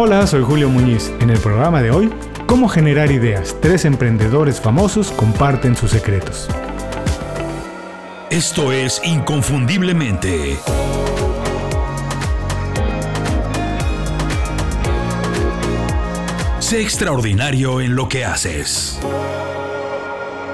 Hola, soy Julio Muñiz. En el programa de hoy, ¿Cómo generar ideas? Tres emprendedores famosos comparten sus secretos. Esto es Inconfundiblemente. Sé extraordinario en lo que haces.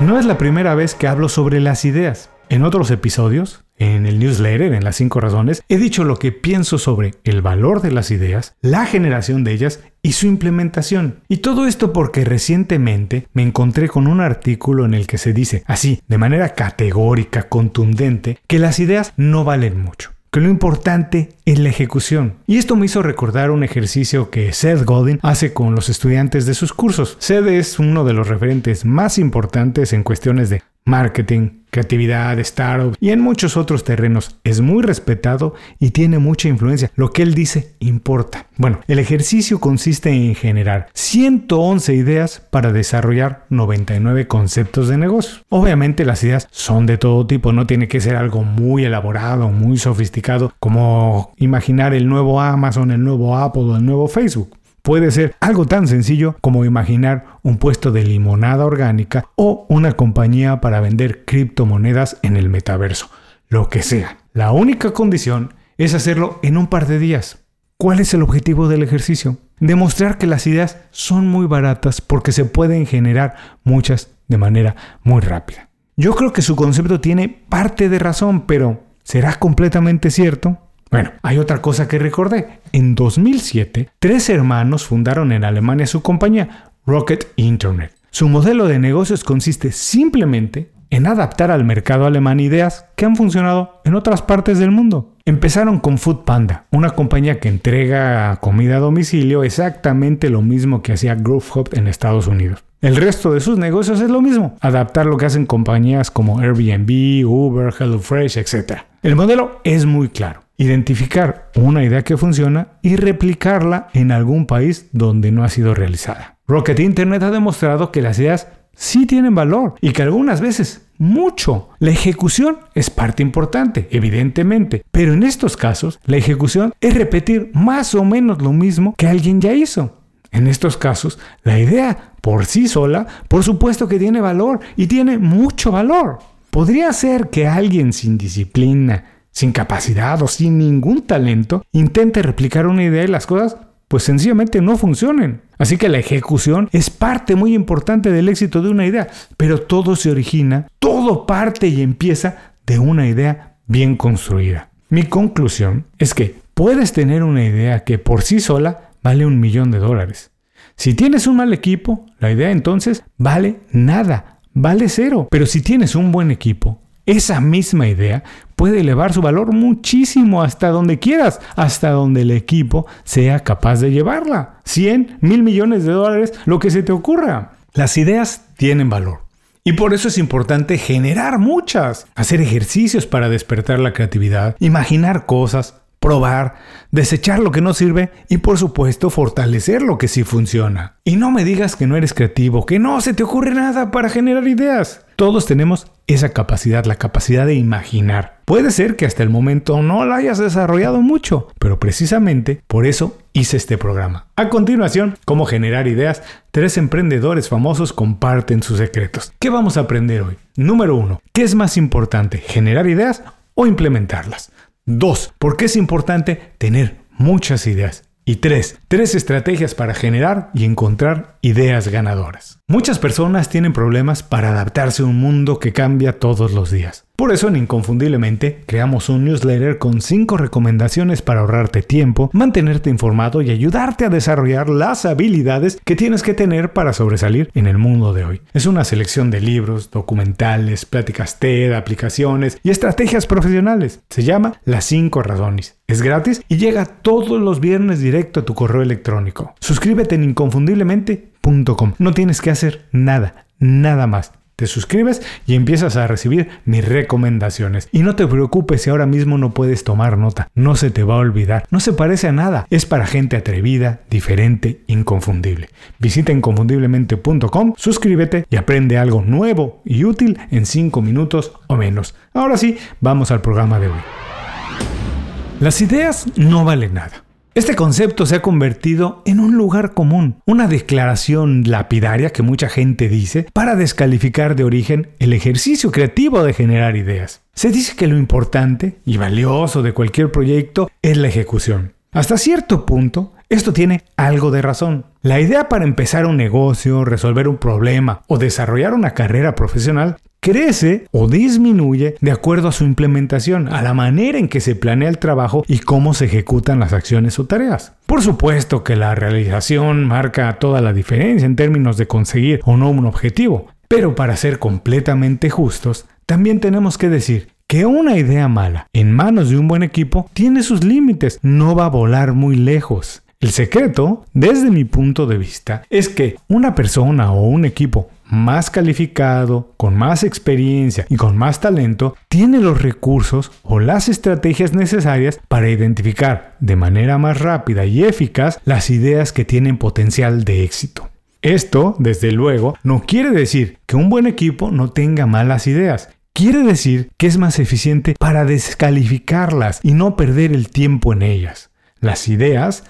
No es la primera vez que hablo sobre las ideas. En otros episodios, en el newsletter, en las 5 razones, he dicho lo que pienso sobre el valor de las ideas, la generación de ellas y su implementación. Y todo esto porque recientemente me encontré con un artículo en el que se dice, así, de manera categórica, contundente, que las ideas no valen mucho que lo importante es la ejecución. Y esto me hizo recordar un ejercicio que Seth Godin hace con los estudiantes de sus cursos. Seth es uno de los referentes más importantes en cuestiones de marketing, creatividad, startup y en muchos otros terrenos. Es muy respetado y tiene mucha influencia. Lo que él dice importa. Bueno, el ejercicio consiste en generar 111 ideas para desarrollar 99 conceptos de negocio. Obviamente las ideas son de todo tipo, no tiene que ser algo muy elaborado, muy sofisticado, como imaginar el nuevo Amazon, el nuevo Apple o el nuevo Facebook. Puede ser algo tan sencillo como imaginar un puesto de limonada orgánica o una compañía para vender criptomonedas en el metaverso. Lo que sea. La única condición es hacerlo en un par de días. ¿Cuál es el objetivo del ejercicio? Demostrar que las ideas son muy baratas porque se pueden generar muchas de manera muy rápida. Yo creo que su concepto tiene parte de razón, pero ¿será completamente cierto? Bueno, hay otra cosa que recordé. En 2007, tres hermanos fundaron en Alemania su compañía, Rocket Internet. Su modelo de negocios consiste simplemente en adaptar al mercado alemán ideas que han funcionado en otras partes del mundo. Empezaron con Food Panda, una compañía que entrega comida a domicilio exactamente lo mismo que hacía Growth en Estados Unidos. El resto de sus negocios es lo mismo, adaptar lo que hacen compañías como Airbnb, Uber, HelloFresh, etc. El modelo es muy claro identificar una idea que funciona y replicarla en algún país donde no ha sido realizada. Rocket Internet ha demostrado que las ideas sí tienen valor y que algunas veces mucho. La ejecución es parte importante, evidentemente, pero en estos casos la ejecución es repetir más o menos lo mismo que alguien ya hizo. En estos casos, la idea por sí sola, por supuesto que tiene valor y tiene mucho valor. Podría ser que alguien sin disciplina, sin capacidad o sin ningún talento, intente replicar una idea y las cosas pues sencillamente no funcionen. Así que la ejecución es parte muy importante del éxito de una idea, pero todo se origina, todo parte y empieza de una idea bien construida. Mi conclusión es que puedes tener una idea que por sí sola vale un millón de dólares. Si tienes un mal equipo, la idea entonces vale nada, vale cero. Pero si tienes un buen equipo, esa misma idea puede elevar su valor muchísimo hasta donde quieras, hasta donde el equipo sea capaz de llevarla. 100, mil millones de dólares, lo que se te ocurra. Las ideas tienen valor. Y por eso es importante generar muchas, hacer ejercicios para despertar la creatividad, imaginar cosas, probar, desechar lo que no sirve y por supuesto fortalecer lo que sí funciona. Y no me digas que no eres creativo, que no se te ocurre nada para generar ideas. Todos tenemos esa capacidad, la capacidad de imaginar. Puede ser que hasta el momento no la hayas desarrollado mucho, pero precisamente por eso hice este programa. A continuación, cómo generar ideas, tres emprendedores famosos comparten sus secretos. ¿Qué vamos a aprender hoy? Número uno, ¿qué es más importante, generar ideas o implementarlas? Dos, ¿por qué es importante tener muchas ideas? Y tres, tres estrategias para generar y encontrar ideas ganadoras. Muchas personas tienen problemas para adaptarse a un mundo que cambia todos los días. Por eso en Inconfundiblemente creamos un newsletter con 5 recomendaciones para ahorrarte tiempo, mantenerte informado y ayudarte a desarrollar las habilidades que tienes que tener para sobresalir en el mundo de hoy. Es una selección de libros, documentales, pláticas TED, aplicaciones y estrategias profesionales. Se llama Las 5 razones. Es gratis y llega todos los viernes directo a tu correo electrónico. Suscríbete en inconfundiblemente.com. No tienes que hacer nada, nada más. Te suscribes y empiezas a recibir mis recomendaciones. Y no te preocupes si ahora mismo no puedes tomar nota. No se te va a olvidar. No se parece a nada. Es para gente atrevida, diferente, inconfundible. Visita inconfundiblemente.com, suscríbete y aprende algo nuevo y útil en 5 minutos o menos. Ahora sí, vamos al programa de hoy. Las ideas no valen nada. Este concepto se ha convertido en un lugar común, una declaración lapidaria que mucha gente dice para descalificar de origen el ejercicio creativo de generar ideas. Se dice que lo importante y valioso de cualquier proyecto es la ejecución. Hasta cierto punto, esto tiene algo de razón. La idea para empezar un negocio, resolver un problema o desarrollar una carrera profesional crece o disminuye de acuerdo a su implementación, a la manera en que se planea el trabajo y cómo se ejecutan las acciones o tareas. Por supuesto que la realización marca toda la diferencia en términos de conseguir o no un objetivo, pero para ser completamente justos, también tenemos que decir que una idea mala en manos de un buen equipo tiene sus límites, no va a volar muy lejos. El secreto, desde mi punto de vista, es que una persona o un equipo más calificado, con más experiencia y con más talento, tiene los recursos o las estrategias necesarias para identificar de manera más rápida y eficaz las ideas que tienen potencial de éxito. Esto, desde luego, no quiere decir que un buen equipo no tenga malas ideas. Quiere decir que es más eficiente para descalificarlas y no perder el tiempo en ellas. Las ideas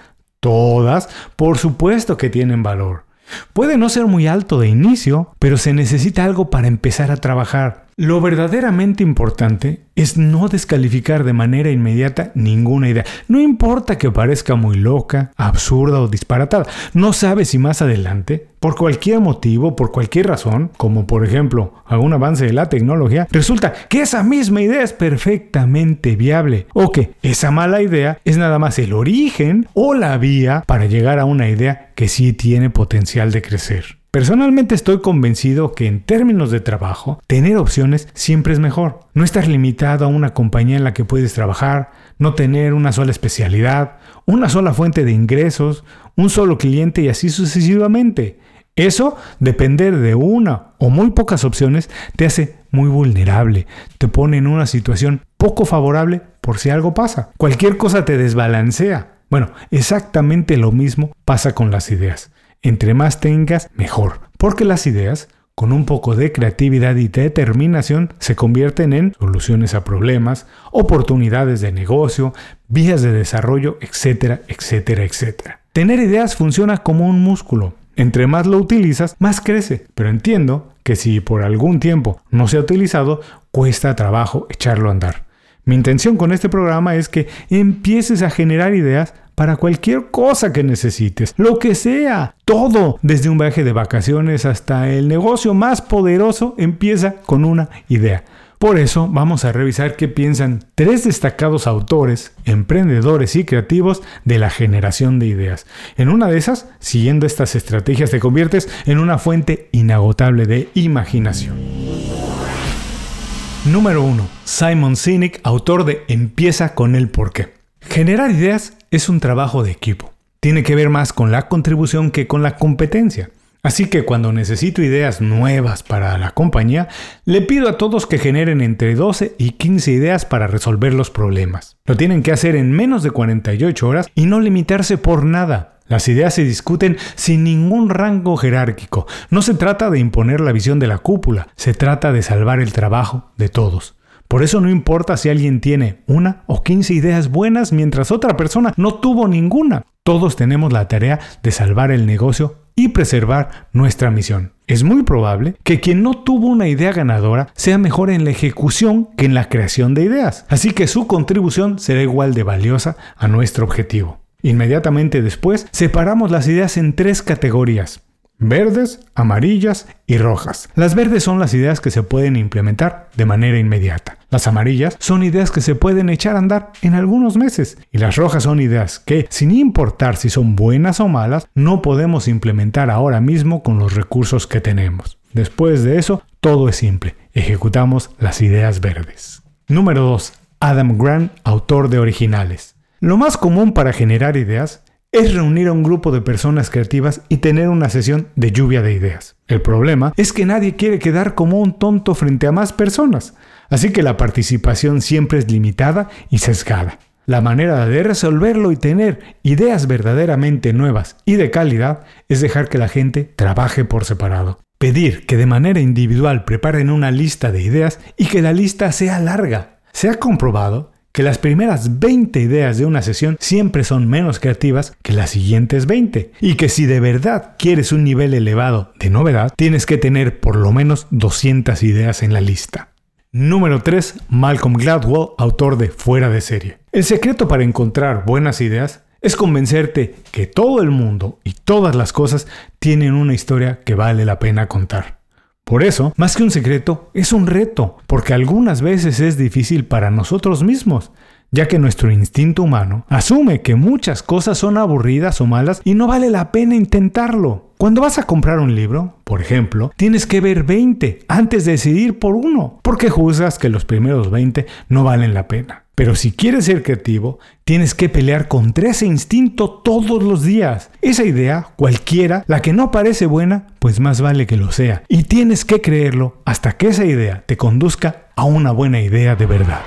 Todas, por supuesto que tienen valor. Puede no ser muy alto de inicio, pero se necesita algo para empezar a trabajar. Lo verdaderamente importante es no descalificar de manera inmediata ninguna idea. No importa que parezca muy loca, absurda o disparatada. No sabes si más adelante, por cualquier motivo, por cualquier razón, como por ejemplo algún avance de la tecnología, resulta que esa misma idea es perfectamente viable o que esa mala idea es nada más el origen o la vía para llegar a una idea que sí tiene potencial de crecer. Personalmente estoy convencido que en términos de trabajo, tener opciones siempre es mejor. No estar limitado a una compañía en la que puedes trabajar, no tener una sola especialidad, una sola fuente de ingresos, un solo cliente y así sucesivamente. Eso, depender de una o muy pocas opciones, te hace muy vulnerable, te pone en una situación poco favorable por si algo pasa. Cualquier cosa te desbalancea. Bueno, exactamente lo mismo pasa con las ideas. Entre más tengas, mejor. Porque las ideas, con un poco de creatividad y determinación, se convierten en soluciones a problemas, oportunidades de negocio, vías de desarrollo, etcétera, etcétera, etcétera. Tener ideas funciona como un músculo. Entre más lo utilizas, más crece. Pero entiendo que si por algún tiempo no se ha utilizado, cuesta trabajo echarlo a andar. Mi intención con este programa es que empieces a generar ideas para cualquier cosa que necesites, lo que sea, todo, desde un viaje de vacaciones hasta el negocio más poderoso, empieza con una idea. Por eso vamos a revisar qué piensan tres destacados autores, emprendedores y creativos de la generación de ideas. En una de esas, siguiendo estas estrategias, te conviertes en una fuente inagotable de imaginación. Número 1. Simon Sinek, autor de Empieza con el porqué. Generar ideas es un trabajo de equipo. Tiene que ver más con la contribución que con la competencia. Así que cuando necesito ideas nuevas para la compañía, le pido a todos que generen entre 12 y 15 ideas para resolver los problemas. Lo tienen que hacer en menos de 48 horas y no limitarse por nada. Las ideas se discuten sin ningún rango jerárquico. No se trata de imponer la visión de la cúpula, se trata de salvar el trabajo de todos. Por eso no importa si alguien tiene una o 15 ideas buenas mientras otra persona no tuvo ninguna. Todos tenemos la tarea de salvar el negocio y preservar nuestra misión. Es muy probable que quien no tuvo una idea ganadora sea mejor en la ejecución que en la creación de ideas, así que su contribución será igual de valiosa a nuestro objetivo. Inmediatamente después, separamos las ideas en tres categorías verdes, amarillas y rojas. Las verdes son las ideas que se pueden implementar de manera inmediata. Las amarillas son ideas que se pueden echar a andar en algunos meses. Y las rojas son ideas que, sin importar si son buenas o malas, no podemos implementar ahora mismo con los recursos que tenemos. Después de eso, todo es simple. Ejecutamos las ideas verdes. Número 2. Adam Grant, autor de originales. Lo más común para generar ideas es reunir a un grupo de personas creativas y tener una sesión de lluvia de ideas. El problema es que nadie quiere quedar como un tonto frente a más personas, así que la participación siempre es limitada y sesgada. La manera de resolverlo y tener ideas verdaderamente nuevas y de calidad es dejar que la gente trabaje por separado. Pedir que de manera individual preparen una lista de ideas y que la lista sea larga. Se ha comprobado que las primeras 20 ideas de una sesión siempre son menos creativas que las siguientes 20 y que si de verdad quieres un nivel elevado de novedad, tienes que tener por lo menos 200 ideas en la lista. Número 3. Malcolm Gladwell, autor de Fuera de serie. El secreto para encontrar buenas ideas es convencerte que todo el mundo y todas las cosas tienen una historia que vale la pena contar. Por eso, más que un secreto, es un reto, porque algunas veces es difícil para nosotros mismos, ya que nuestro instinto humano asume que muchas cosas son aburridas o malas y no vale la pena intentarlo. Cuando vas a comprar un libro, por ejemplo, tienes que ver 20 antes de decidir por uno, porque juzgas que los primeros 20 no valen la pena. Pero si quieres ser creativo, tienes que pelear contra ese instinto todos los días. Esa idea, cualquiera, la que no parece buena, pues más vale que lo sea. Y tienes que creerlo hasta que esa idea te conduzca a una buena idea de verdad.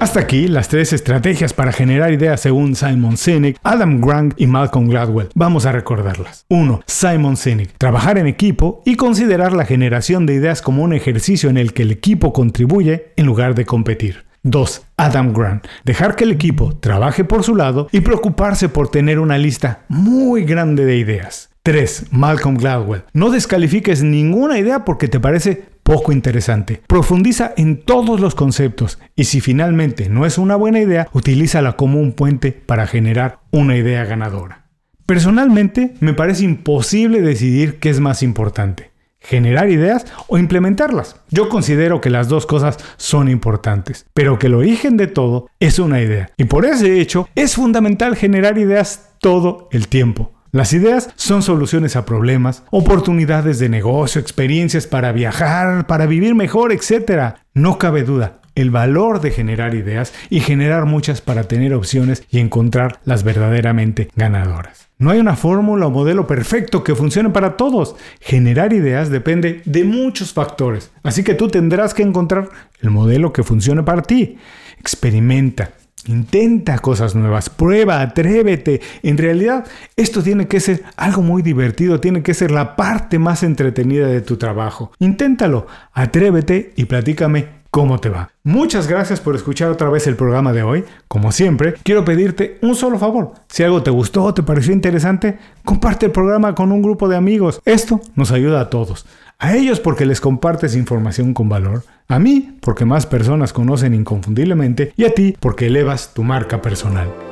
Hasta aquí las tres estrategias para generar ideas según Simon Sinek, Adam Grant y Malcolm Gladwell. Vamos a recordarlas. 1. Simon Sinek. Trabajar en equipo y considerar la generación de ideas como un ejercicio en el que el equipo contribuye en lugar de competir. 2. Adam Grant. Dejar que el equipo trabaje por su lado y preocuparse por tener una lista muy grande de ideas. 3. Malcolm Gladwell. No descalifiques ninguna idea porque te parece poco interesante. Profundiza en todos los conceptos y si finalmente no es una buena idea, utilízala como un puente para generar una idea ganadora. Personalmente, me parece imposible decidir qué es más importante generar ideas o implementarlas. Yo considero que las dos cosas son importantes, pero que el origen de todo es una idea. Y por ese hecho es fundamental generar ideas todo el tiempo. Las ideas son soluciones a problemas, oportunidades de negocio, experiencias para viajar, para vivir mejor, etc. No cabe duda, el valor de generar ideas y generar muchas para tener opciones y encontrar las verdaderamente ganadoras. No hay una fórmula o modelo perfecto que funcione para todos. Generar ideas depende de muchos factores, así que tú tendrás que encontrar el modelo que funcione para ti. Experimenta, Intenta cosas nuevas, prueba, atrévete. En realidad, esto tiene que ser algo muy divertido, tiene que ser la parte más entretenida de tu trabajo. Inténtalo, atrévete y platícame cómo te va. Muchas gracias por escuchar otra vez el programa de hoy. Como siempre, quiero pedirte un solo favor. Si algo te gustó o te pareció interesante, comparte el programa con un grupo de amigos. Esto nos ayuda a todos. A ellos porque les compartes información con valor, a mí porque más personas conocen inconfundiblemente y a ti porque elevas tu marca personal.